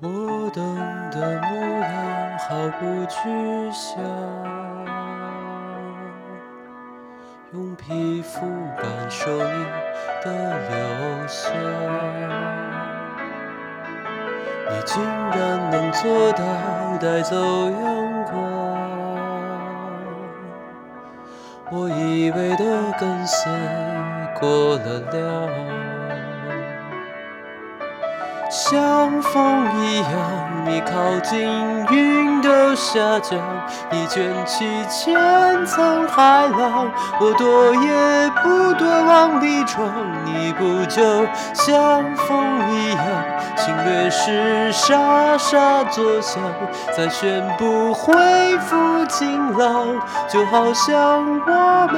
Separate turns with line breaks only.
我等的模样毫不具象，用皮肤感受你的留香。你竟然能做到带走阳光，我以为的跟随过了量。像风一样，你靠近，云都下降，你卷起千层海浪，我躲也不躲，往里闯。你不就像风一样，侵略时傻傻作响，再宣布恢复晴朗，就好像我们